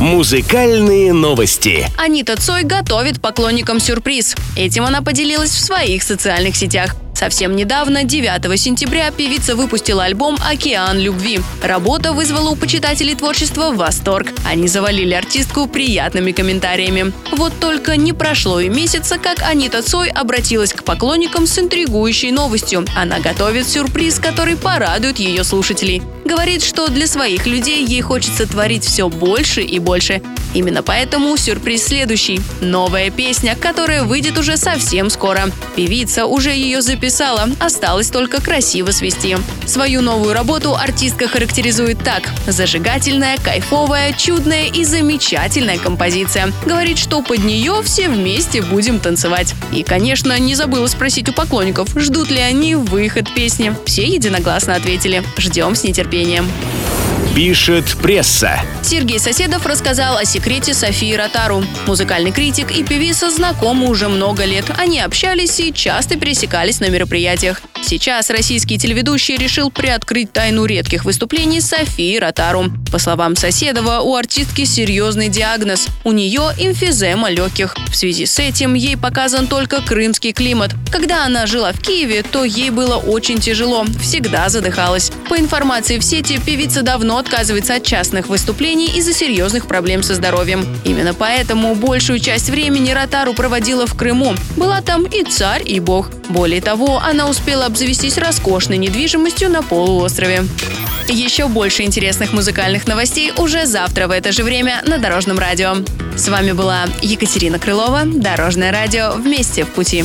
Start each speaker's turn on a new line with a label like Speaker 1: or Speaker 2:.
Speaker 1: Музыкальные новости.
Speaker 2: Анита Цой готовит поклонникам сюрприз. Этим она поделилась в своих социальных сетях. Совсем недавно, 9 сентября, певица выпустила альбом «Океан любви». Работа вызвала у почитателей творчества восторг. Они завалили артистку приятными комментариями. Вот только не прошло и месяца, как Анита Цой обратилась к поклонникам с интригующей новостью. Она готовит сюрприз, который порадует ее слушателей. Говорит, что для своих людей ей хочется творить все больше и больше. Именно поэтому сюрприз следующий. Новая песня, которая выйдет уже совсем скоро. Певица уже ее записала, осталось только красиво свести. Свою новую работу артистка характеризует так. Зажигательная, кайфовая, чудная и замечательная композиция. Говорит, что под нее все вместе будем танцевать. И, конечно, не забыла спросить у поклонников, ждут ли они выход песни. Все единогласно ответили. Ждем с нетерпением
Speaker 1: пишет пресса.
Speaker 2: Сергей Соседов рассказал о секрете Софии Ротару. Музыкальный критик и певица знакомы уже много лет. Они общались и часто пересекались на мероприятиях. Сейчас российский телеведущий решил приоткрыть тайну редких выступлений Софии Ротару. По словам Соседова, у артистки серьезный диагноз. У нее эмфизема легких. В связи с этим ей показан только крымский климат. Когда она жила в Киеве, то ей было очень тяжело, всегда задыхалась. По информации в сети, певица давно отказывается от частных выступлений из-за серьезных проблем со здоровьем. Именно поэтому большую часть времени Ротару проводила в Крыму. Была там и царь, и бог. Более того, она успела обзавестись роскошной недвижимостью на полуострове. Еще больше интересных музыкальных новостей уже завтра в это же время на Дорожном радио. С вами была Екатерина Крылова, Дорожное радио «Вместе в пути».